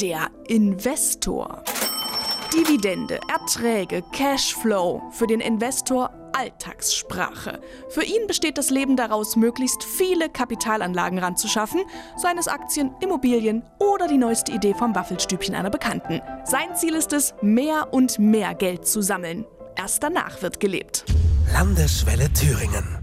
Der Investor. Dividende, Erträge, Cashflow. Für den Investor Alltagssprache. Für ihn besteht das Leben daraus, möglichst viele Kapitalanlagen ranzuschaffen, seien es Aktien, Immobilien oder die neueste Idee vom Waffelstübchen einer Bekannten. Sein Ziel ist es, mehr und mehr Geld zu sammeln. Erst danach wird gelebt. Landeswelle Thüringen.